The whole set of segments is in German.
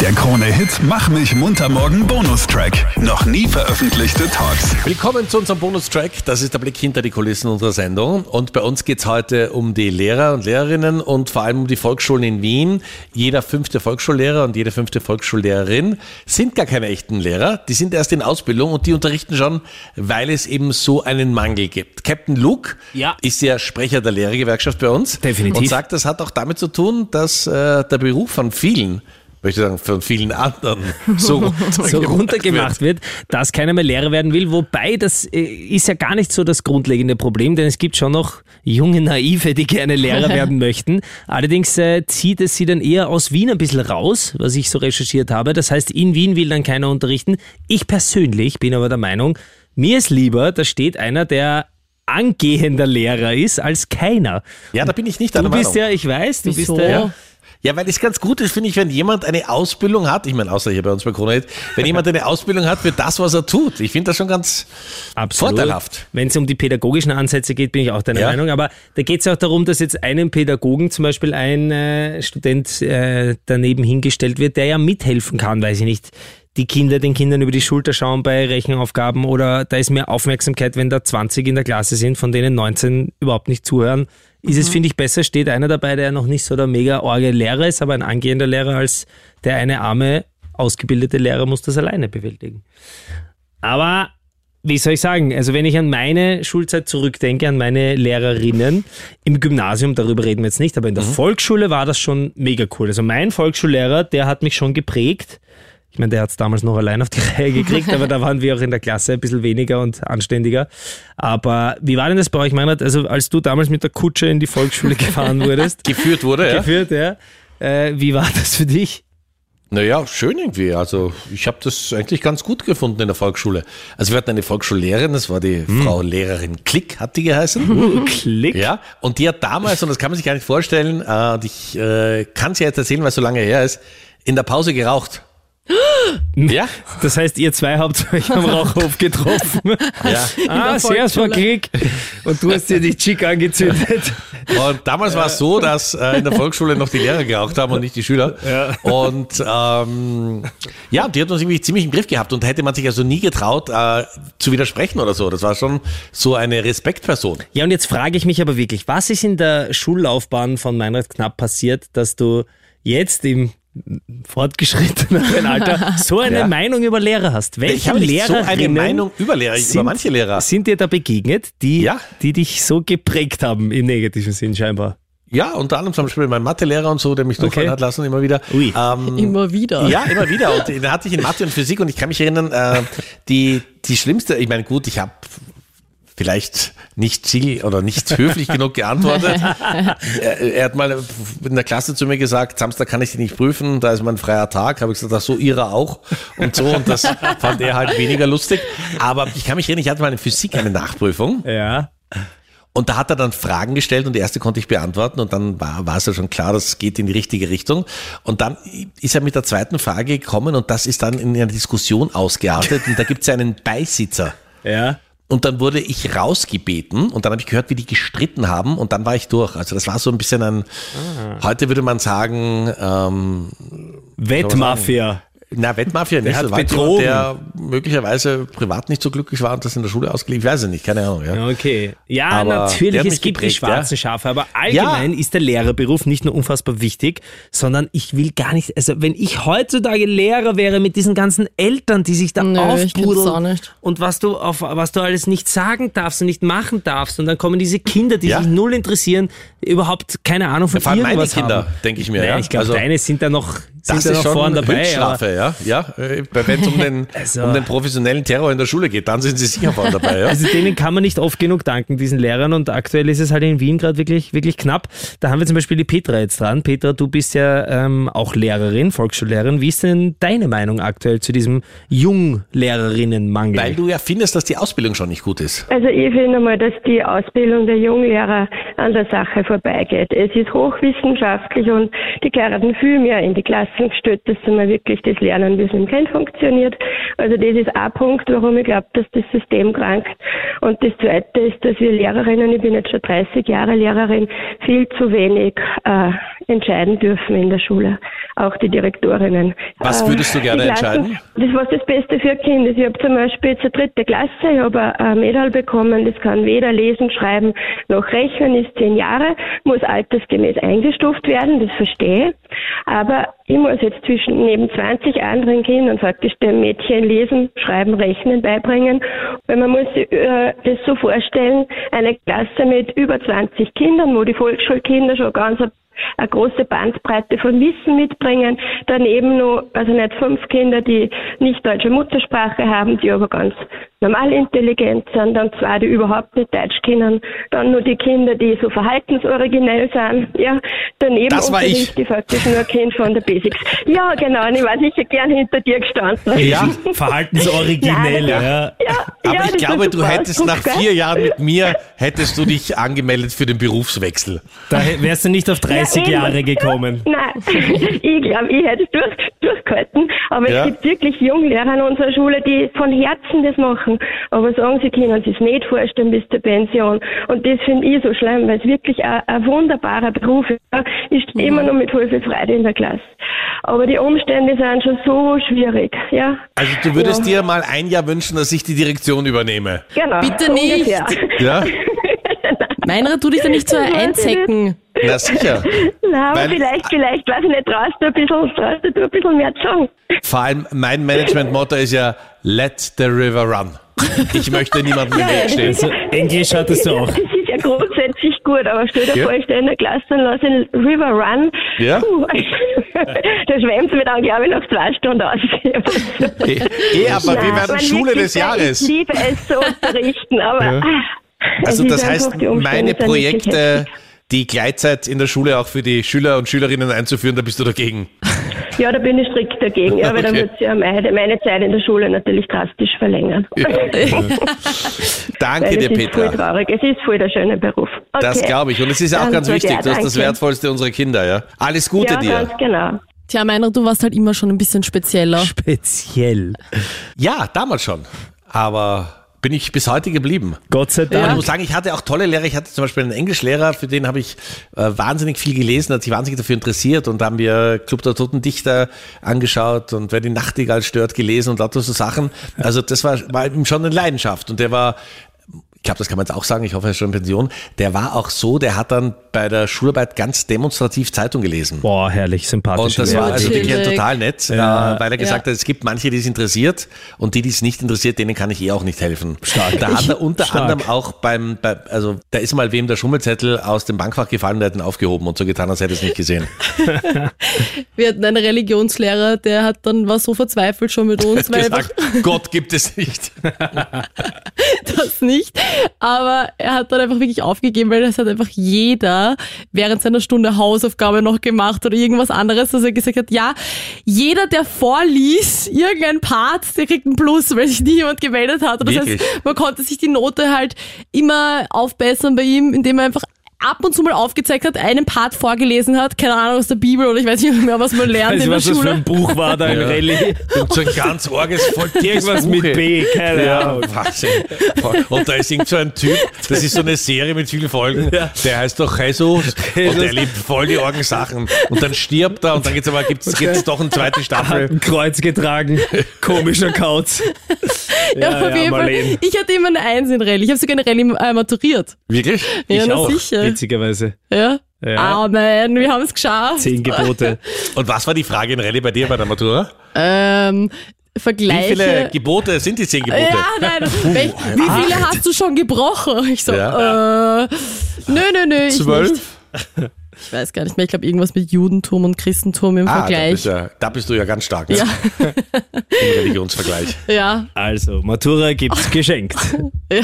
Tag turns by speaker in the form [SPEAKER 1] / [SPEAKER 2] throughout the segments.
[SPEAKER 1] Der Krone-Hit Mach mich munter morgen Bonustrack. Noch nie veröffentlichte Talks.
[SPEAKER 2] Willkommen zu unserem Bonustrack. Das ist der Blick hinter die Kulissen unserer Sendung. Und bei uns geht's heute um die Lehrer und Lehrerinnen und vor allem um die Volksschulen in Wien. Jeder fünfte Volksschullehrer und jede fünfte Volksschullehrerin sind gar keine echten Lehrer. Die sind erst in Ausbildung und die unterrichten schon, weil es eben so einen Mangel gibt. Captain Luke
[SPEAKER 3] Ja.
[SPEAKER 2] ist ja Sprecher der Lehrergewerkschaft bei uns.
[SPEAKER 3] Definitiv.
[SPEAKER 2] Und sagt, das hat auch damit zu tun, dass äh, der Beruf von vielen möchte sagen, von vielen anderen so runtergemacht,
[SPEAKER 3] so runtergemacht wird, dass keiner mehr Lehrer werden will. Wobei, das äh, ist ja gar nicht so das grundlegende Problem, denn es gibt schon noch junge Naive, die gerne Lehrer werden möchten. Allerdings äh, zieht es sie dann eher aus Wien ein bisschen raus, was ich so recherchiert habe. Das heißt, in Wien will dann keiner unterrichten. Ich persönlich bin aber der Meinung, mir ist lieber, da steht einer, der angehender Lehrer ist, als keiner.
[SPEAKER 2] Ja, da bin ich nicht
[SPEAKER 3] Du
[SPEAKER 2] deiner
[SPEAKER 3] bist
[SPEAKER 2] Meinung.
[SPEAKER 3] ja, ich weiß, du
[SPEAKER 4] Wieso?
[SPEAKER 3] bist der.
[SPEAKER 2] Ja. Ja, weil es ganz gut ist, finde ich, wenn jemand eine Ausbildung hat, ich meine, außer hier bei uns bei Krone, wenn jemand eine Ausbildung hat für das, was er tut. Ich finde das schon ganz
[SPEAKER 3] Absolut.
[SPEAKER 2] vorteilhaft.
[SPEAKER 3] Wenn es um die pädagogischen Ansätze geht, bin ich auch deiner
[SPEAKER 2] Ja.
[SPEAKER 3] Meinung. Aber da geht es auch darum, dass jetzt einem Pädagogen zum Beispiel ein äh, Student äh, daneben hingestellt wird, der ja mithelfen kann, weiß ich nicht. Die Kinder, den Kindern über die Schulter schauen bei Rechenaufgaben oder da ist mehr Aufmerksamkeit, wenn da 20 in der Klasse sind, von denen 19 überhaupt nicht zuhören. Ist es, finde ich, besser, steht einer dabei, der noch nicht so der mega orge Lehrer ist, aber ein angehender Lehrer, als der eine arme, ausgebildete Lehrer muss das alleine bewältigen. Aber wie soll ich sagen, also wenn ich an meine Schulzeit zurückdenke, an meine Lehrerinnen im Gymnasium, darüber reden wir jetzt nicht, aber in der Volksschule war das schon mega cool. Also mein Volksschullehrer, der hat mich schon geprägt. Ich meine, der hat es damals noch allein auf die Reihe gekriegt, aber da waren wir auch in der Klasse ein bisschen weniger und anständiger. Aber wie war denn das bei euch, Meinrad? Also als du damals mit der Kutsche in die Volksschule gefahren wurdest,
[SPEAKER 2] Geführt wurde, ja.
[SPEAKER 3] geführt, ja, äh, wie war das für dich?
[SPEAKER 2] Naja, schön irgendwie. Also ich habe das eigentlich ganz gut gefunden in der Volksschule. Also wir hatten eine Volksschullehrerin, das war die Frau Lehrerin Klick, hat die geheißen.
[SPEAKER 3] Klick.
[SPEAKER 2] Ja, und die hat damals, und das kann man sich gar nicht vorstellen, äh, und ich äh, kann es ja jetzt erzählen, weil es so lange her ist, in der Pause geraucht. Ja,
[SPEAKER 3] Das heißt, ihr zwei habt euch am Rauchhof getroffen.
[SPEAKER 2] ja.
[SPEAKER 3] Ah, Frau
[SPEAKER 4] Volksschule.
[SPEAKER 3] Klick. Und du hast dir die Chick angezündet.
[SPEAKER 2] Und damals war es so, dass äh, in der Volksschule noch die Lehrer geraucht haben und nicht die Schüler. Und ähm, ja, die hat uns irgendwie ziemlich im Griff gehabt und hätte man sich also nie getraut äh, zu widersprechen oder so. Das war schon so eine Respektperson.
[SPEAKER 3] Ja, und jetzt frage ich mich aber wirklich, was ist in der Schullaufbahn von Meinrad Knapp passiert, dass du jetzt im fortgeschrittenen Alter so eine
[SPEAKER 2] Ja.
[SPEAKER 3] Meinung über Lehrer hast? Welche
[SPEAKER 2] Ich habe nicht so eine
[SPEAKER 3] Lehrerinnen
[SPEAKER 2] Meinung über Lehrer, über
[SPEAKER 3] sind-
[SPEAKER 2] manche Lehrer.
[SPEAKER 3] sind dir da begegnet, die,
[SPEAKER 2] Ja.
[SPEAKER 3] die dich so geprägt haben im negativen Sinn scheinbar?
[SPEAKER 2] Ja, unter anderem zum Beispiel mein Mathelehrer und so, der mich durchfallen hat lassen immer wieder.
[SPEAKER 3] Ui.
[SPEAKER 2] Ähm,
[SPEAKER 4] Immer wieder.
[SPEAKER 2] Ja, immer wieder. Und da hatte ich in Mathe und Physik und ich kann mich erinnern, äh, die, die schlimmste, ich meine, gut, ich habe vielleicht nicht ziel oder nicht höflich genug geantwortet. er, er hat mal in der Klasse zu mir gesagt, Samstag kann ich dich nicht prüfen, da ist mein freier Tag. Habe ich gesagt, ach so, ihrer auch und so. Und das fand er halt weniger lustig. Aber ich kann mich erinnern, ich hatte mal in Physik eine Nachprüfung.
[SPEAKER 3] Ja.
[SPEAKER 2] Und da hat er dann Fragen gestellt und die erste konnte ich beantworten und dann war, war es ja schon klar, das geht in die richtige Richtung. Und dann ist er mit der zweiten Frage gekommen und das ist dann in einer Diskussion ausgeartet und da gibt es ja einen Beisitzer.
[SPEAKER 3] Ja.
[SPEAKER 2] Und dann wurde ich rausgebeten und dann habe ich gehört, wie die gestritten haben und dann war ich durch. Also das war so ein bisschen ein, heute würde man sagen, ähm,
[SPEAKER 3] Wettmafia.
[SPEAKER 2] Na, Wettmafia nicht.
[SPEAKER 3] hat
[SPEAKER 2] war
[SPEAKER 3] betrogen.
[SPEAKER 2] jemand, der möglicherweise privat nicht so glücklich war und das in der Schule ausgeliehen. Ich weiß es nicht, keine Ahnung. Ja.
[SPEAKER 3] Okay. Ja,
[SPEAKER 2] Aber
[SPEAKER 3] natürlich,
[SPEAKER 2] hat
[SPEAKER 3] es gibt die
[SPEAKER 2] geprägt,
[SPEAKER 3] schwarzen
[SPEAKER 2] ja.
[SPEAKER 3] Schafe, aber allgemein
[SPEAKER 2] Ja.
[SPEAKER 3] ist der Lehrerberuf nicht nur unfassbar wichtig, sondern ich will gar nicht, also wenn ich heutzutage Lehrer wäre mit diesen ganzen Eltern, die sich da
[SPEAKER 4] Nö, ich kenn's
[SPEAKER 3] aufpudeln
[SPEAKER 4] auch nicht.
[SPEAKER 3] und was du auf was du alles nicht sagen darfst und nicht machen darfst und dann kommen diese Kinder, die
[SPEAKER 2] Ja.
[SPEAKER 3] sich null interessieren, überhaupt keine Ahnung von
[SPEAKER 2] Vor allem meine
[SPEAKER 3] irgendwas
[SPEAKER 2] Kinder,
[SPEAKER 3] haben.
[SPEAKER 2] denke ich mir.
[SPEAKER 3] Naja,
[SPEAKER 2] ja.
[SPEAKER 3] ich glaube,
[SPEAKER 2] Also-
[SPEAKER 3] deine sind da noch sind
[SPEAKER 2] Das
[SPEAKER 3] da
[SPEAKER 2] ist
[SPEAKER 3] noch
[SPEAKER 2] schon
[SPEAKER 3] vorne dabei. aber-
[SPEAKER 2] Höchststrafe, ja. ja. äh, Wenn es um den,
[SPEAKER 3] Also-
[SPEAKER 2] um den professionellen Terror in der Schule geht, dann sind sie sicher vorne dabei. Ja.
[SPEAKER 3] Also denen kann man nicht oft genug danken, diesen Lehrern. Und aktuell ist es halt in Wien gerade wirklich, wirklich knapp. Da haben wir zum Beispiel die Petra jetzt dran. Petra, du bist ja ähm, auch Lehrerin, Volksschullehrerin. Wie ist denn deine Meinung aktuell zu diesem Junglehrerinnenmangel?
[SPEAKER 2] Weil du ja findest, dass die Ausbildung schon nicht gut ist.
[SPEAKER 5] Also ich finde mal, dass die Ausbildung der Junglehrer an der Sache vorbeigeht. Es ist hochwissenschaftlich und die gehören viel mehr in die Klasse Klassen gestellt, dass mal wirklich das lernen, wie es im Kind funktioniert. Also das ist ein Punkt, warum ich glaube, dass das System krankt. Und das Zweite ist, dass wir Lehrerinnen, ich bin jetzt schon 30 Jahre Lehrerin, viel zu wenig äh, entscheiden dürfen in der Schule. Auch die Direktorinnen.
[SPEAKER 2] Was würdest du gerne
[SPEAKER 5] Klassen,
[SPEAKER 2] entscheiden?
[SPEAKER 5] Das was das Beste für ein Kind ist. Ich habe zum Beispiel zur dritte Klasse, ich habe ein Medal bekommen, das kann weder lesen, schreiben noch rechnen, ist zehn Jahre, muss altersgemäß eingestuft werden, das verstehe. Aber ich muss jetzt zwischen neben 20 anderen Kindern faktisch dem Mädchen lesen, schreiben, rechnen beibringen. Weil man muss äh, das so vorstellen, eine Klasse mit über 20 Kindern, wo die Volksschulkinder schon ganz eine große Bandbreite von Wissen mitbringen. Daneben noch, also nicht fünf Kinder, die nicht deutsche Muttersprache haben, die aber ganz normal intelligent sind. Dann zwei, die überhaupt nicht Deutsch kennen. Dann nur die Kinder, die so verhaltensoriginell sind. Ja, daneben
[SPEAKER 2] Das war ich.
[SPEAKER 5] ich faktisch nur ein Kind von der Basics. Ja, genau. Und ich war sicher gern hinter dir gestanden.
[SPEAKER 2] Ja,
[SPEAKER 3] Verhaltensoriginell, ja.
[SPEAKER 5] Ja,
[SPEAKER 2] aber
[SPEAKER 5] ja,
[SPEAKER 2] ich glaube, du hättest nach vier Jahren mit mir, hättest du dich angemeldet für den Berufswechsel.
[SPEAKER 3] Da wärst du nicht auf 30
[SPEAKER 5] Ja.
[SPEAKER 3] Jahre gekommen.
[SPEAKER 5] Nein, ich glaube, ich hätte es durch, durchgehalten. Aber
[SPEAKER 2] Ja.
[SPEAKER 5] es gibt wirklich Junglehrer in unserer Schule, die von Herzen das machen. Aber sagen, sie können sich nicht vorstellen bis zur Pension. Und das finde ich so schlimm, weil es wirklich ein, ein wunderbarer Beruf ist. Ich stehe immer noch mit viel Freude in der Klasse. Aber die Umstände sind schon so schwierig. Ja,
[SPEAKER 2] Also du würdest
[SPEAKER 5] Ja.
[SPEAKER 2] dir mal ein Jahr wünschen, dass ich die Direktion übernehme.
[SPEAKER 5] genau.
[SPEAKER 4] Bitte nicht.
[SPEAKER 5] Ungefähr.
[SPEAKER 2] Ja?
[SPEAKER 4] Meinrad, tu dich da nicht so einzecken.
[SPEAKER 2] Na sicher.
[SPEAKER 5] Nein, aber
[SPEAKER 2] Weil-
[SPEAKER 5] vielleicht, vielleicht, weiß ich nicht, traust du ein bisschen, traust du ein bisschen mehr zu sagen.
[SPEAKER 2] Vor allem mein Management-Motto ist ja Let the river run. Ich möchte niemandem im Weg stehen.
[SPEAKER 3] Also, Englisch hattest du auch.
[SPEAKER 5] Das ist ja grundsätzlich gut, aber stell dir
[SPEAKER 2] Ja.
[SPEAKER 5] vor, ich stehe in der Klasse und lasse den River Run.
[SPEAKER 2] Ja.
[SPEAKER 5] Puh, da schwemmt mir dann, glaube ich, nach zwei Stunden aus.
[SPEAKER 2] Eh, eh, aber wir werden Schule des Jahres.
[SPEAKER 5] Ich liebe es zu unterrichten, aber ah, es
[SPEAKER 2] Also das heißt, meine Projekte. Die Gleitzeit in der Schule auch für die Schüler und Schülerinnen einzuführen, da bist du dagegen.
[SPEAKER 5] Ja, da bin ich strikt dagegen, ja, weil dann
[SPEAKER 2] Okay.
[SPEAKER 5] wird ja meine, meine Zeit in der Schule natürlich drastisch verlängern.
[SPEAKER 2] Danke
[SPEAKER 5] Weil
[SPEAKER 2] dir,
[SPEAKER 5] es ist voll
[SPEAKER 2] Petra.
[SPEAKER 5] traurig. Es ist voll der schöne Beruf. Okay.
[SPEAKER 2] Das glaube ich. Und es ist auch
[SPEAKER 5] Dann
[SPEAKER 2] ganz wichtig.
[SPEAKER 5] ja,
[SPEAKER 2] Du hast das
[SPEAKER 5] danke.
[SPEAKER 2] Wertvollste unserer Kinder, ja. Alles Gute
[SPEAKER 5] Ja,
[SPEAKER 2] dir.
[SPEAKER 5] ganz genau.
[SPEAKER 4] Tja, Meinrad, du warst halt immer schon ein bisschen spezieller.
[SPEAKER 3] Speziell.
[SPEAKER 2] Ja, damals schon. Aber bin ich bis heute geblieben.
[SPEAKER 3] Gott sei
[SPEAKER 2] Aber ich
[SPEAKER 3] Dank.
[SPEAKER 2] muss sagen, ich hatte auch tolle Lehrer. Ich hatte zum Beispiel einen Englischlehrer, für den habe ich äh, wahnsinnig viel gelesen, hat sich wahnsinnig dafür interessiert und da haben wir Club der Toten Dichter angeschaut und Wer die Nachtigall stört gelesen und lauter so Sachen. Also das war, war ihm schon eine Leidenschaft und der war ich glaube, das kann man jetzt auch sagen, ich hoffe, er ist schon in Pension, der war auch so, der hat dann bei der Schularbeit ganz demonstrativ Zeitung gelesen.
[SPEAKER 3] Boah, herrlich, sympathisch.
[SPEAKER 2] Und das war also wirklich total nett,
[SPEAKER 3] Ja.
[SPEAKER 2] äh, weil er gesagt hat, es gibt manche, die es interessiert und die, die es nicht interessiert, denen kann ich eh auch nicht helfen. Stark. Da hat er unter
[SPEAKER 3] Stark.
[SPEAKER 2] anderem auch beim, bei, also da ist mal wem der Schummelzettel aus dem Bankfach gefallen, der hat ihn aufgehoben und so getan, als hätte er es nicht gesehen.
[SPEAKER 4] Wir hatten einen Religionslehrer, der hat dann war so verzweifelt schon mit uns, weil einfach
[SPEAKER 2] gesagt, Gott gibt es nicht.
[SPEAKER 4] das nicht. Aber er hat dann einfach wirklich aufgegeben, weil das hat einfach jeder während seiner Stunde Hausaufgabe noch gemacht oder irgendwas anderes, dass er gesagt hat, ja, jeder, der vorliest, irgendein Part, der kriegt einen Plus, weil sich nie jemand gemeldet hat. Und das
[SPEAKER 2] Wirklich?
[SPEAKER 4] heißt, man konnte sich die Note halt immer aufbessern bei ihm, indem er einfach ab und zu mal aufgezeigt hat, einen Part vorgelesen hat, keine Ahnung, aus der Bibel oder ich weiß nicht mehr, was man lernt
[SPEAKER 3] Weißt
[SPEAKER 4] in der
[SPEAKER 3] was das für
[SPEAKER 4] Schule.
[SPEAKER 3] ein Buch war da in
[SPEAKER 2] Ja.
[SPEAKER 3] Rallye?
[SPEAKER 2] Und so ein ganz orges, voll
[SPEAKER 3] Irgendwas mit B, keine
[SPEAKER 2] Ja,
[SPEAKER 3] Ahnung.
[SPEAKER 2] Wahnsinn. Und da ist irgend so ein Typ, das ist so eine Serie mit vielen Folgen, der heißt doch Jesus und der liebt voll die Orgensachen. Und dann stirbt er und dann gibt's aber gibt's, gibt's doch eine zweite
[SPEAKER 3] Hat
[SPEAKER 2] Staffel.
[SPEAKER 3] ein Kreuz getragen. Komischer Kauz.
[SPEAKER 4] Ja, auf jeden Fall. Ich hatte immer eine Eins in Rallye. Ich habe sogar eine Rallye äh, maturiert.
[SPEAKER 2] Wirklich?
[SPEAKER 4] Ja,
[SPEAKER 3] ich
[SPEAKER 4] na
[SPEAKER 3] auch,
[SPEAKER 4] sicher.
[SPEAKER 3] Witzigerweise.
[SPEAKER 4] Ja.
[SPEAKER 3] Ja.
[SPEAKER 4] Amen, wir haben es geschafft.
[SPEAKER 3] Zehn Gebote.
[SPEAKER 2] Und was war die Frage in Rallye bei dir bei der Matura?
[SPEAKER 4] Ähm,
[SPEAKER 2] Wie
[SPEAKER 4] Vergleiche.
[SPEAKER 2] viele Gebote sind die zehn Gebote?
[SPEAKER 4] ja, nein. Welch, wie viele hast du schon gebrochen? Ich so,
[SPEAKER 2] Ja.
[SPEAKER 4] äh, nö, nö, nö. Ich, nicht.
[SPEAKER 2] Zwölf?
[SPEAKER 4] Ich weiß gar nicht mehr. Ich glaube, irgendwas mit Judentum und Christentum im
[SPEAKER 2] Ah, da
[SPEAKER 4] Vergleich.
[SPEAKER 2] bist, ja, da bist du ja ganz stark ne?
[SPEAKER 4] Ja.
[SPEAKER 2] im Religionsvergleich.
[SPEAKER 4] ja,
[SPEAKER 3] Also, Matura gibt's geschenkt.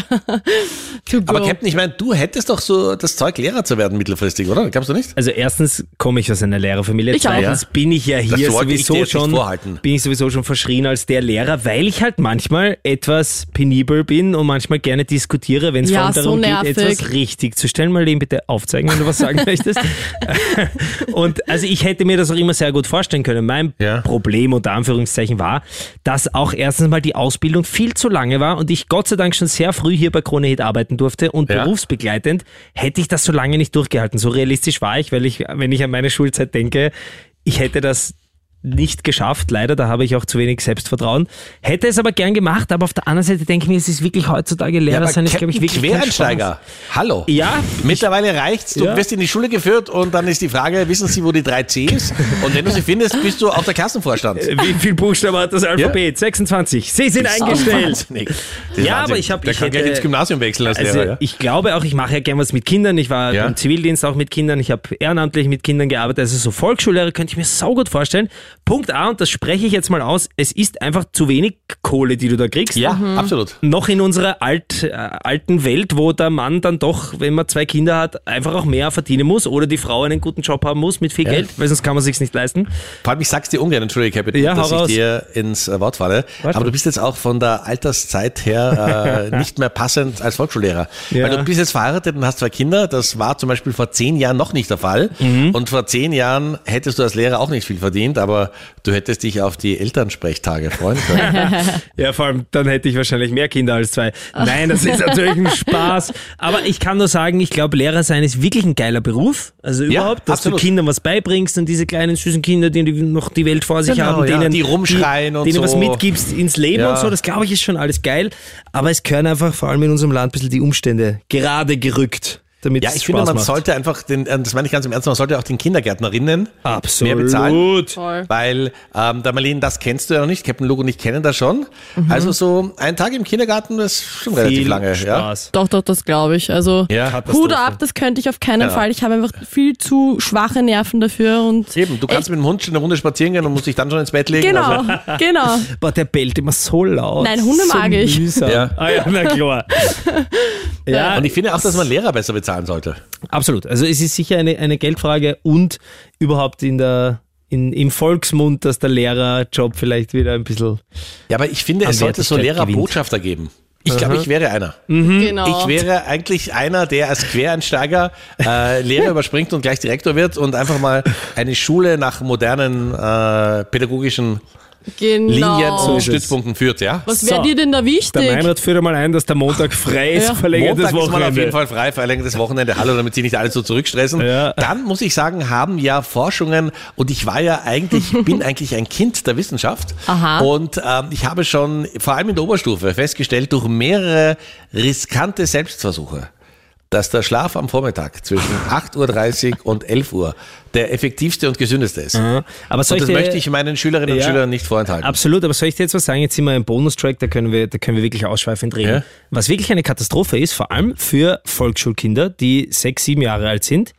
[SPEAKER 4] go.
[SPEAKER 2] Aber Captain, ich meine, du hättest doch so das Zeug, Lehrer zu werden mittelfristig, oder? Glaubst du nicht?
[SPEAKER 3] Also erstens komme ich aus einer Lehrerfamilie.
[SPEAKER 4] Ich auch.
[SPEAKER 3] Zweitens bin ich ja hier sowieso schon
[SPEAKER 2] vorhalten.
[SPEAKER 3] bin ich sowieso schon verschrien als der Lehrer, weil ich halt manchmal etwas penibel bin und manchmal gerne diskutiere, wenn es
[SPEAKER 4] Ja,
[SPEAKER 3] vor allem darum
[SPEAKER 4] so
[SPEAKER 3] geht, etwas richtig zu stellen. Mal bitte aufzeigen, wenn du was sagen möchtest. Und also ich hätte mir das auch immer sehr gut vorstellen können. Mein
[SPEAKER 2] Ja.
[SPEAKER 3] Problem unter Anführungszeichen war, dass auch erstens mal die Ausbildung viel zu lange war und ich Gott sei Dank schon sehr früh hier bei Krone Hit arbeiten durfte und
[SPEAKER 2] Ja.
[SPEAKER 3] berufsbegleitend hätte ich das so lange nicht durchgehalten. So realistisch war ich, weil ich, wenn ich an meine Schulzeit denke, ich hätte das nicht geschafft, leider, da habe ich auch zu wenig Selbstvertrauen. Hätte es aber gern gemacht, aber auf der anderen Seite denke ich mir, es ist wirklich heutzutage Lehrer
[SPEAKER 2] aber
[SPEAKER 3] sein, ist glaube ich wirklich
[SPEAKER 2] Quereinsteiger. Hallo.
[SPEAKER 3] Ja.
[SPEAKER 2] Mittlerweile reicht's. Du
[SPEAKER 3] Ja.
[SPEAKER 2] wirst in die Schule geführt und dann ist die Frage, wissen Sie, wo die drei Cs? Und wenn du sie findest, bist du auch der Klassenvorstand.
[SPEAKER 3] Spaß. Wie viel Buchstaben hat das Alphabet? 26. Sie sind eingestellt.
[SPEAKER 2] Das ist
[SPEAKER 3] Ja, aber ich habe
[SPEAKER 2] Der
[SPEAKER 3] ich
[SPEAKER 2] kann gleich
[SPEAKER 3] hätte-
[SPEAKER 2] ins Gymnasium wechseln als
[SPEAKER 3] Also
[SPEAKER 2] Lehrer. Ja?
[SPEAKER 3] ich glaube auch, ich mache ja gern was mit Kindern. Ich war
[SPEAKER 2] Ja.
[SPEAKER 3] beim Zivildienst auch mit Kindern. Ich habe ehrenamtlich mit Kindern gearbeitet. Also so Volksschullehrer könnte ich mir saugut vorstellen. Punkt A, und das spreche ich jetzt mal aus, es ist einfach zu wenig Kohle, die du da kriegst.
[SPEAKER 2] ja, absolut.
[SPEAKER 3] Noch in unserer alt, äh, alten Welt, wo der Mann dann doch, wenn man zwei Kinder hat, einfach auch mehr verdienen muss oder die Frau einen guten Job haben muss mit viel Geld, weil sonst kann man sich's nicht leisten.
[SPEAKER 2] Vor allem, ich sag's dir ungern, Entschuldige, Captain,
[SPEAKER 3] Ja,
[SPEAKER 2] dass ich
[SPEAKER 3] raus.
[SPEAKER 2] dir ins äh, Wort falle.
[SPEAKER 3] Warte.
[SPEAKER 2] Aber du bist jetzt auch von der Alterszeit her äh, nicht mehr passend als Volksschullehrer.
[SPEAKER 3] Ja.
[SPEAKER 2] Weil du bist jetzt verheiratet und hast zwei Kinder. Das war zum Beispiel vor zehn Jahren noch nicht der Fall.
[SPEAKER 3] Mhm.
[SPEAKER 2] Und vor zehn Jahren hättest du als Lehrer auch nicht viel verdient, aber du hättest dich auf die Elternsprechtage freuen können.
[SPEAKER 3] Ja, vor allem, dann hätte ich wahrscheinlich mehr Kinder als zwei. Nein, das ist natürlich ein Spaß. Aber ich kann nur sagen, ich glaube, Lehrer sein ist wirklich ein geiler Beruf. Also überhaupt, dass
[SPEAKER 2] absolut.
[SPEAKER 3] du Kindern was beibringst und diese kleinen süßen Kinder, die noch die Welt vor sich
[SPEAKER 2] Genau,
[SPEAKER 3] haben,
[SPEAKER 2] ja,
[SPEAKER 3] denen,
[SPEAKER 2] die rumschreien und
[SPEAKER 3] denen was
[SPEAKER 2] so.
[SPEAKER 3] mitgibst ins Leben
[SPEAKER 2] Ja.
[SPEAKER 3] und so, das glaube ich ist schon alles geil. Aber es gehören einfach vor allem in unserem Land ein bisschen die Umstände gerade gerückt, damit
[SPEAKER 2] Ja, ich
[SPEAKER 3] Spaß
[SPEAKER 2] finde, man
[SPEAKER 3] macht.
[SPEAKER 2] sollte einfach, den, äh, das meine ich ganz im Ernst, man sollte auch den Kindergärtnerinnen
[SPEAKER 3] Absolut.
[SPEAKER 2] mehr bezahlen.
[SPEAKER 4] Voll.
[SPEAKER 2] Weil, ähm, der Marlene, das kennst du ja noch nicht, Captain Luke und ich kennen das schon. Also so ein Tag im Kindergarten, das ist schon relativ
[SPEAKER 3] Viel
[SPEAKER 2] lange. Ja?
[SPEAKER 3] Spaß.
[SPEAKER 4] Doch, doch, das glaube ich. Also
[SPEAKER 2] Ja,
[SPEAKER 4] Hut ab, das könnte ich auf keinen
[SPEAKER 2] Ja.
[SPEAKER 4] Fall. Ich habe einfach viel zu schwache Nerven dafür und
[SPEAKER 2] Eben, du kannst mit dem Hund schon eine Runde spazieren gehen und musst dich dann schon ins Bett legen.
[SPEAKER 4] genau,
[SPEAKER 2] Also,
[SPEAKER 4] genau.
[SPEAKER 3] Boah, der bellt immer so laut.
[SPEAKER 4] Nein, Hunde
[SPEAKER 3] so
[SPEAKER 4] mag ich.
[SPEAKER 3] Mühsam.
[SPEAKER 2] Ja.
[SPEAKER 3] Ah ja, na klar. ja,
[SPEAKER 2] und ich finde auch, dass man Lehrer besser bezahlen sollte.
[SPEAKER 3] Absolut. Also es ist sicher eine, eine Geldfrage und überhaupt in der, in, im Volksmund, dass der Lehrerjob vielleicht wieder ein bisschen.
[SPEAKER 2] Ja, aber ich finde, es sollte so Lehrerbotschafter geben. Ich glaube, ich wäre einer.
[SPEAKER 4] genau.
[SPEAKER 2] Ich wäre eigentlich einer, der als Quereinsteiger äh, Lehrer überspringt und gleich Direktor wird und einfach mal eine Schule nach modernen äh, pädagogischen
[SPEAKER 4] genau.
[SPEAKER 2] Linien und
[SPEAKER 3] ist es.
[SPEAKER 2] Stützpunkten führt, ja?
[SPEAKER 4] Was wäre
[SPEAKER 3] So.
[SPEAKER 4] dir denn da
[SPEAKER 3] Der
[SPEAKER 4] wichtig?
[SPEAKER 3] Meinrad führt einmal ein, dass der Montag frei ist,
[SPEAKER 4] Ja.
[SPEAKER 3] verlängertes
[SPEAKER 2] Montag ist man auf jeden
[SPEAKER 3] Wochenende.
[SPEAKER 2] Fall frei, verlängertes Wochenende, hallo, damit sie nicht alle so zurückstressen.
[SPEAKER 3] Ja.
[SPEAKER 2] Dann muss ich sagen, haben ja Forschungen, und ich war ja eigentlich, bin eigentlich ein Kind der Wissenschaft.
[SPEAKER 4] Aha.
[SPEAKER 2] Und ähm, ich habe schon, vor allem in der Oberstufe, festgestellt, durch mehrere riskante Selbstversuche, dass der Schlaf am Vormittag zwischen 8.30 Uhr und 11 Uhr der effektivste und gesündeste ist.
[SPEAKER 3] Aber
[SPEAKER 2] Und das
[SPEAKER 3] ich dir-
[SPEAKER 2] möchte ich meinen Schülerinnen und
[SPEAKER 3] Ja.
[SPEAKER 2] Schülern nicht vorenthalten.
[SPEAKER 3] Absolut, aber soll ich dir jetzt was sagen? Jetzt sind wir im Bonustrack, da können wir, da können wir wirklich ausschweifend reden.
[SPEAKER 2] Ja.
[SPEAKER 3] Was wirklich eine Katastrophe ist, vor allem für Volksschulkinder, die sechs, sieben Jahre alt sind,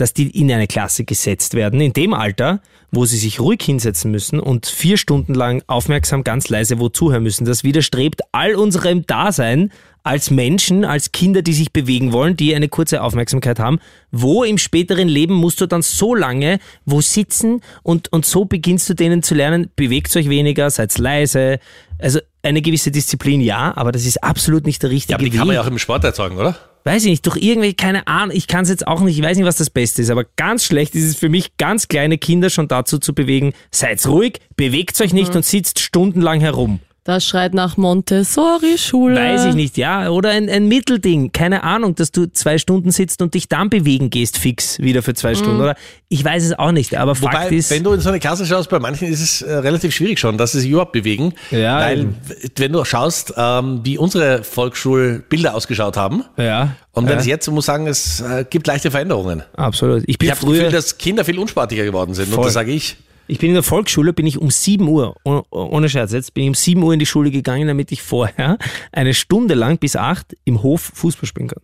[SPEAKER 3] dass die in eine Klasse gesetzt werden, in dem Alter, wo sie sich ruhig hinsetzen müssen und vier Stunden lang aufmerksam ganz leise wo zuhören müssen. Das widerstrebt all unserem Dasein als Menschen, als Kinder, die sich bewegen wollen, die eine kurze Aufmerksamkeit haben. Wo im späteren Leben musst du dann so lange wo sitzen und, und so beginnst du denen zu lernen, bewegt euch weniger, seid leise. Also eine gewisse Disziplin ja, aber das ist absolut nicht der richtige
[SPEAKER 2] ja, aber die
[SPEAKER 3] Weg.
[SPEAKER 2] kann man ja auch im Sport erzeugen, oder?
[SPEAKER 3] Weiß ich nicht, durch irgendwelche, keine Ahnung, ich kann es jetzt auch nicht, ich weiß nicht, was das Beste ist, aber ganz schlecht ist es für mich, ganz kleine Kinder schon dazu zu bewegen, seid ruhig, bewegt euch nicht und sitzt stundenlang herum.
[SPEAKER 4] Das schreit nach Montessori-Schule.
[SPEAKER 3] Weiß ich nicht, ja. Oder ein, ein Mittelding, keine Ahnung, dass du zwei Stunden sitzt und dich dann bewegen gehst, fix wieder für zwei Stunden, oder? Ich weiß es auch nicht, aber Fakt
[SPEAKER 2] Wobei,
[SPEAKER 3] ist.
[SPEAKER 2] wenn du in so eine Klasse schaust, bei manchen ist es äh, relativ schwierig schon, dass sie sich überhaupt bewegen.
[SPEAKER 3] Ja,
[SPEAKER 2] weil,
[SPEAKER 3] eben.
[SPEAKER 2] wenn du schaust, ähm, wie unsere Volksschulbilder ausgeschaut haben,
[SPEAKER 3] ja.
[SPEAKER 2] und wenn
[SPEAKER 3] ja,
[SPEAKER 2] es jetzt, muss sagen, es äh, gibt leichte Veränderungen.
[SPEAKER 3] absolut. Ich bin
[SPEAKER 2] Ich habe das
[SPEAKER 3] früher.
[SPEAKER 2] Gefühl, dass Kinder viel unsportlicher geworden sind. Und
[SPEAKER 3] Voll.
[SPEAKER 2] das sage ich.
[SPEAKER 3] Ich bin in der Volksschule, bin ich um 7 Uhr, oh- ohne Scherz jetzt, bin ich um 7 Uhr in die Schule gegangen, damit ich vorher eine Stunde lang bis 8 im Hof Fußball spielen kann.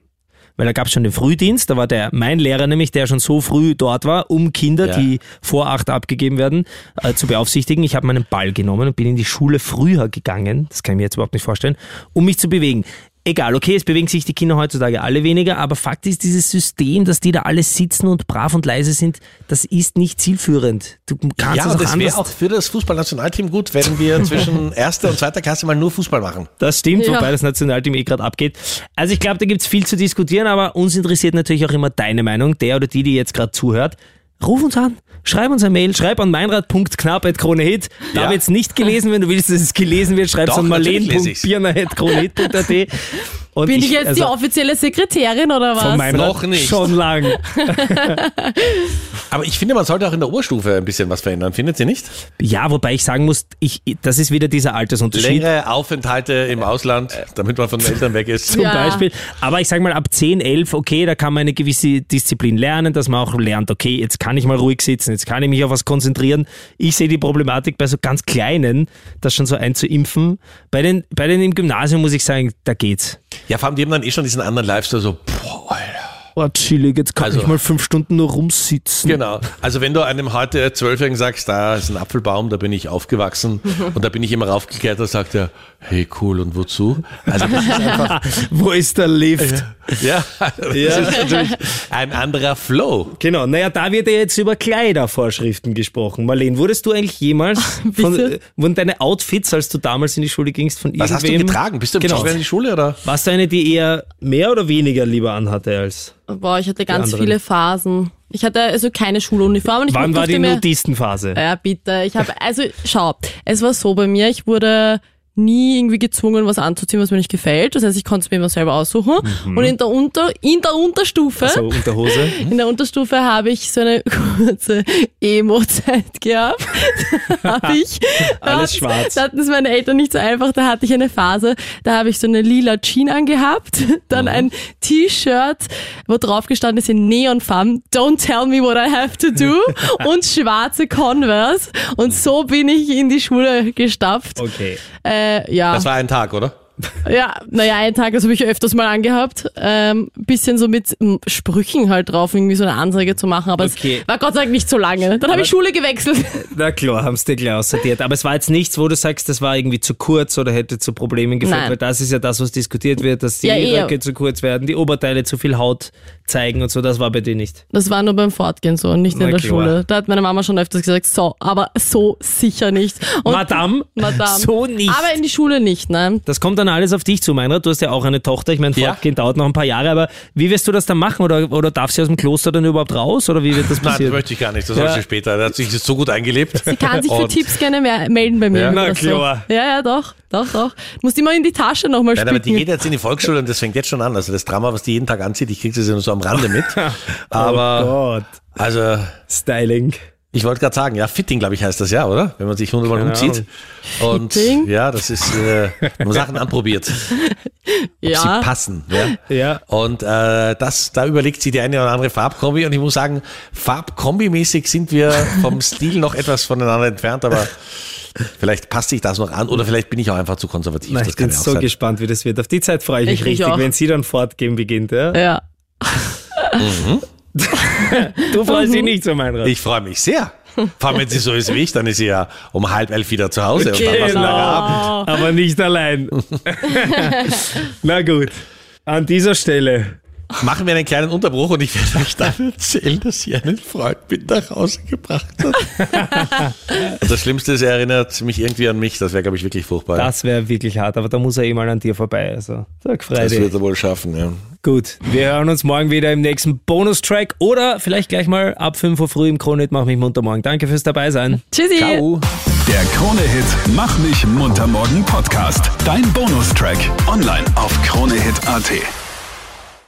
[SPEAKER 3] Weil da gab es schon den Frühdienst, da war der mein Lehrer nämlich, der schon so früh dort war, um Kinder,
[SPEAKER 2] Ja.
[SPEAKER 3] die vor 8 abgegeben werden, äh, zu beaufsichtigen. Ich habe meinen Ball genommen und bin in die Schule früher gegangen, das kann ich mir jetzt überhaupt nicht vorstellen, um mich zu bewegen. Egal, okay, es bewegen sich die Kinder heutzutage alle weniger, aber Fakt ist, dieses System, dass die da alle sitzen und brav und leise sind, das ist nicht zielführend. Du kannst
[SPEAKER 2] Ja,
[SPEAKER 3] es
[SPEAKER 2] und
[SPEAKER 3] auch
[SPEAKER 2] das
[SPEAKER 3] anders.
[SPEAKER 2] wäre auch für das Fußballnationalteam gut, wenn wir zwischen erster und zweiter Klasse mal nur Fußball machen.
[SPEAKER 3] Das stimmt,
[SPEAKER 4] Ja.
[SPEAKER 3] wobei das Nationalteam eh gerade abgeht. Also ich glaube, da gibt's viel zu diskutieren, aber uns interessiert natürlich auch immer deine Meinung, der oder die, die jetzt gerade zuhört. Ruf uns an, schreib uns eine Mail, schreib an meinrad.knapp.kronehit. Da
[SPEAKER 2] Ja.
[SPEAKER 3] wird's nicht gelesen, wenn du willst, dass es gelesen wird, schreib's
[SPEAKER 2] Doch,
[SPEAKER 3] an marleen.birner.kronehit.at. Und
[SPEAKER 4] Bin ich jetzt die
[SPEAKER 3] also
[SPEAKER 4] offizielle Sekretärin oder was?
[SPEAKER 3] Von
[SPEAKER 2] Noch nicht.
[SPEAKER 3] schon lang.
[SPEAKER 2] Aber ich finde, man sollte auch in der Oberstufe ein bisschen was verändern, findet ihr nicht?
[SPEAKER 3] Ja, wobei ich sagen muss, ich, das ist wieder dieser Altersunterschied.
[SPEAKER 2] Längere Aufenthalte im Ausland, damit man von den Eltern weg ist.
[SPEAKER 3] zum
[SPEAKER 4] Ja.
[SPEAKER 3] Beispiel. Aber ich sage mal, ab 10, 11, okay, da kann man eine gewisse Disziplin lernen, dass man auch lernt, okay, jetzt kann ich mal ruhig sitzen, jetzt kann ich mich auf was konzentrieren. Ich sehe die Problematik bei so ganz Kleinen, das schon so einzuimpfen. Bei den, bei den im Gymnasium muss ich sagen, da geht's.
[SPEAKER 2] Ja, vor allem, die haben dann eh schon diesen anderen Lifestyle, so, boah, Alter.
[SPEAKER 3] Oh, chillig, jetzt kann
[SPEAKER 2] Also-
[SPEAKER 3] ich mal fünf Stunden nur rumsitzen.
[SPEAKER 2] Genau. Also wenn du einem heute Zwölfjährigen sagst, da ist ein Apfelbaum, da bin ich aufgewachsen und da bin ich immer raufgeklettert, sagt er, hey cool und wozu? Also das ist einfach,
[SPEAKER 3] Wo ist der Lift?
[SPEAKER 2] ja, das ist natürlich ein anderer Flow.
[SPEAKER 3] Genau, naja, da wird ja jetzt über Kleidervorschriften gesprochen. Marlene, wurdest du eigentlich jemals von, äh, wurden deine Outfits, als du damals in die Schule gingst, von
[SPEAKER 2] Was hast du
[SPEAKER 3] irgendwem?
[SPEAKER 2] getragen? Bist du im
[SPEAKER 3] Genau.
[SPEAKER 2] In die Schule oder?
[SPEAKER 3] Warst du eine, die eher mehr oder weniger lieber anhatte als?
[SPEAKER 4] Boah, ich hatte ganz viele Phasen. Ich hatte also keine Schuluniform. Und ich
[SPEAKER 3] Wann war die Nudistenphase?
[SPEAKER 4] Ja, bitte. Ich habe, also schau, es war so bei mir, ich wurde nie irgendwie gezwungen, was anzuziehen, was mir nicht gefällt. Das heißt, ich konnte es mir immer selber aussuchen. Und in der, Unter, in der Unterstufe,
[SPEAKER 3] So Unterhose?
[SPEAKER 4] in der Unterstufe habe ich so eine kurze Emo-Zeit gehabt. Da habe ich, da
[SPEAKER 3] Alles
[SPEAKER 4] hatten's-
[SPEAKER 3] schwarz.
[SPEAKER 4] Da hatten es meine Eltern nicht so einfach. Da hatte ich eine Phase, da habe ich so eine lila Jean angehabt, dann ein T-Shirt, wo drauf gestanden ist in Neonfarben, Don't tell me what I have to do und schwarze Converse. Und so bin ich in die Schule gestapft.
[SPEAKER 3] Okay.
[SPEAKER 4] Äh, ja.
[SPEAKER 2] Das war ein Tag, oder?
[SPEAKER 4] Ja, naja, einen Tag, das habe ich öfters mal angehabt. Ähm, bisschen so mit mm, Sprüchen halt drauf, irgendwie so eine Ansage zu machen, aber
[SPEAKER 3] Okay.
[SPEAKER 4] es war Gott sei Dank nicht so lange. Dann habe ich Schule gewechselt.
[SPEAKER 3] Na klar, haben dir gleich aussortiert. Aber es war jetzt nichts, wo du sagst, das war irgendwie zu kurz oder hätte zu Problemen geführt,
[SPEAKER 4] Nein.
[SPEAKER 3] weil das ist ja das, was diskutiert wird, dass die
[SPEAKER 4] Ja, eh.
[SPEAKER 3] Röcke zu kurz werden, die Oberteile zu viel Haut zeigen und so. Das war bei dir nicht.
[SPEAKER 4] Das war nur beim Fortgehen so und nicht
[SPEAKER 3] Na
[SPEAKER 4] in der
[SPEAKER 3] klar.
[SPEAKER 4] Schule. Da hat meine Mama schon öfters gesagt, so, aber so sicher nicht. Und
[SPEAKER 3] Madame,
[SPEAKER 4] Madame.
[SPEAKER 3] so nicht.
[SPEAKER 4] Aber in die Schule nicht, ne?
[SPEAKER 3] Das kommt dann alles auf dich zu, Meinrad. Du hast ja auch eine Tochter. Ich meine,
[SPEAKER 2] Ja.
[SPEAKER 3] Fortgehen dauert noch ein paar Jahre, aber wie wirst du das dann machen? Oder, oder darf sie aus dem Kloster dann überhaupt raus? Oder wie wird das
[SPEAKER 2] Nein, das
[SPEAKER 3] passieren?
[SPEAKER 2] möchte ich gar nicht. Das
[SPEAKER 3] Ja.
[SPEAKER 2] sie später. Er hat sich so gut eingelebt.
[SPEAKER 4] Sie kann sich für
[SPEAKER 2] Und-
[SPEAKER 4] Tipps gerne mehr melden bei mir.
[SPEAKER 2] Ja.
[SPEAKER 3] Na
[SPEAKER 4] so.
[SPEAKER 3] klar.
[SPEAKER 4] Ja, ja, doch, doch, doch. Musst immer in die Tasche nochmal
[SPEAKER 2] Nein, aber die geht jetzt in die Volksschule und das fängt jetzt schon an. Also das Drama, was die jeden Tag anzieht, ich kriege das ja nur so am Rande mit. Aber,
[SPEAKER 3] oh Gott.
[SPEAKER 2] also,
[SPEAKER 3] Styling.
[SPEAKER 2] Ich wollte gerade sagen, ja, Fitting, glaube ich, heißt das ja, oder? Wenn man sich hundertmal umzieht. Und
[SPEAKER 4] Fitting?
[SPEAKER 2] ja, das ist, äh, wenn man Sachen anprobiert, ob
[SPEAKER 4] ja.
[SPEAKER 2] sie passen. Ja.
[SPEAKER 3] Ja.
[SPEAKER 2] Und äh, das, da überlegt sie die eine oder andere Farbkombi und ich muss sagen, Farbkombi-mäßig sind wir vom Stil noch etwas voneinander entfernt, aber vielleicht passt sich das noch an oder vielleicht bin ich auch einfach zu konservativ.
[SPEAKER 3] Nein,
[SPEAKER 2] das
[SPEAKER 3] ich bin so
[SPEAKER 2] sein.
[SPEAKER 3] gespannt, wie das wird. Auf die Zeit freue ich mich
[SPEAKER 4] Ich mich
[SPEAKER 3] richtig,
[SPEAKER 4] auch.
[SPEAKER 3] wenn sie dann fortgehen beginnt. Ja?
[SPEAKER 4] Ja.
[SPEAKER 3] Du freust dich nicht so, Meinrad.
[SPEAKER 2] Ich freue mich sehr. Vor allem, wenn sie so ist wie ich, dann ist sie ja um halb elf wieder zu Hause und dann
[SPEAKER 3] Genau.
[SPEAKER 2] Abend.
[SPEAKER 3] Aber nicht allein. Na gut. An dieser Stelle.
[SPEAKER 2] Machen wir einen kleinen Unterbruch und ich werde euch dann erzählen, dass sie einen Freund mit nach Hause gebracht hat. und das Schlimmste ist, er erinnert mich irgendwie an mich. Das wäre, glaube ich, wirklich furchtbar.
[SPEAKER 3] Das wäre wirklich hart, aber da muss er eh mal an dir vorbei. Also, sag
[SPEAKER 2] das
[SPEAKER 3] Freude.
[SPEAKER 2] wird er wohl schaffen, ja.
[SPEAKER 3] Gut, wir hören uns morgen wieder im nächsten Bonustrack oder vielleicht gleich mal ab 5 Uhr früh im Kronit. Mach mich munter morgen. Danke fürs dabei sein.
[SPEAKER 4] Tschüssi.
[SPEAKER 2] Ciao.
[SPEAKER 1] Der Krone-Hit Mach mich munter morgen Podcast. Dein Bonustrack. Online auf kronehit.at.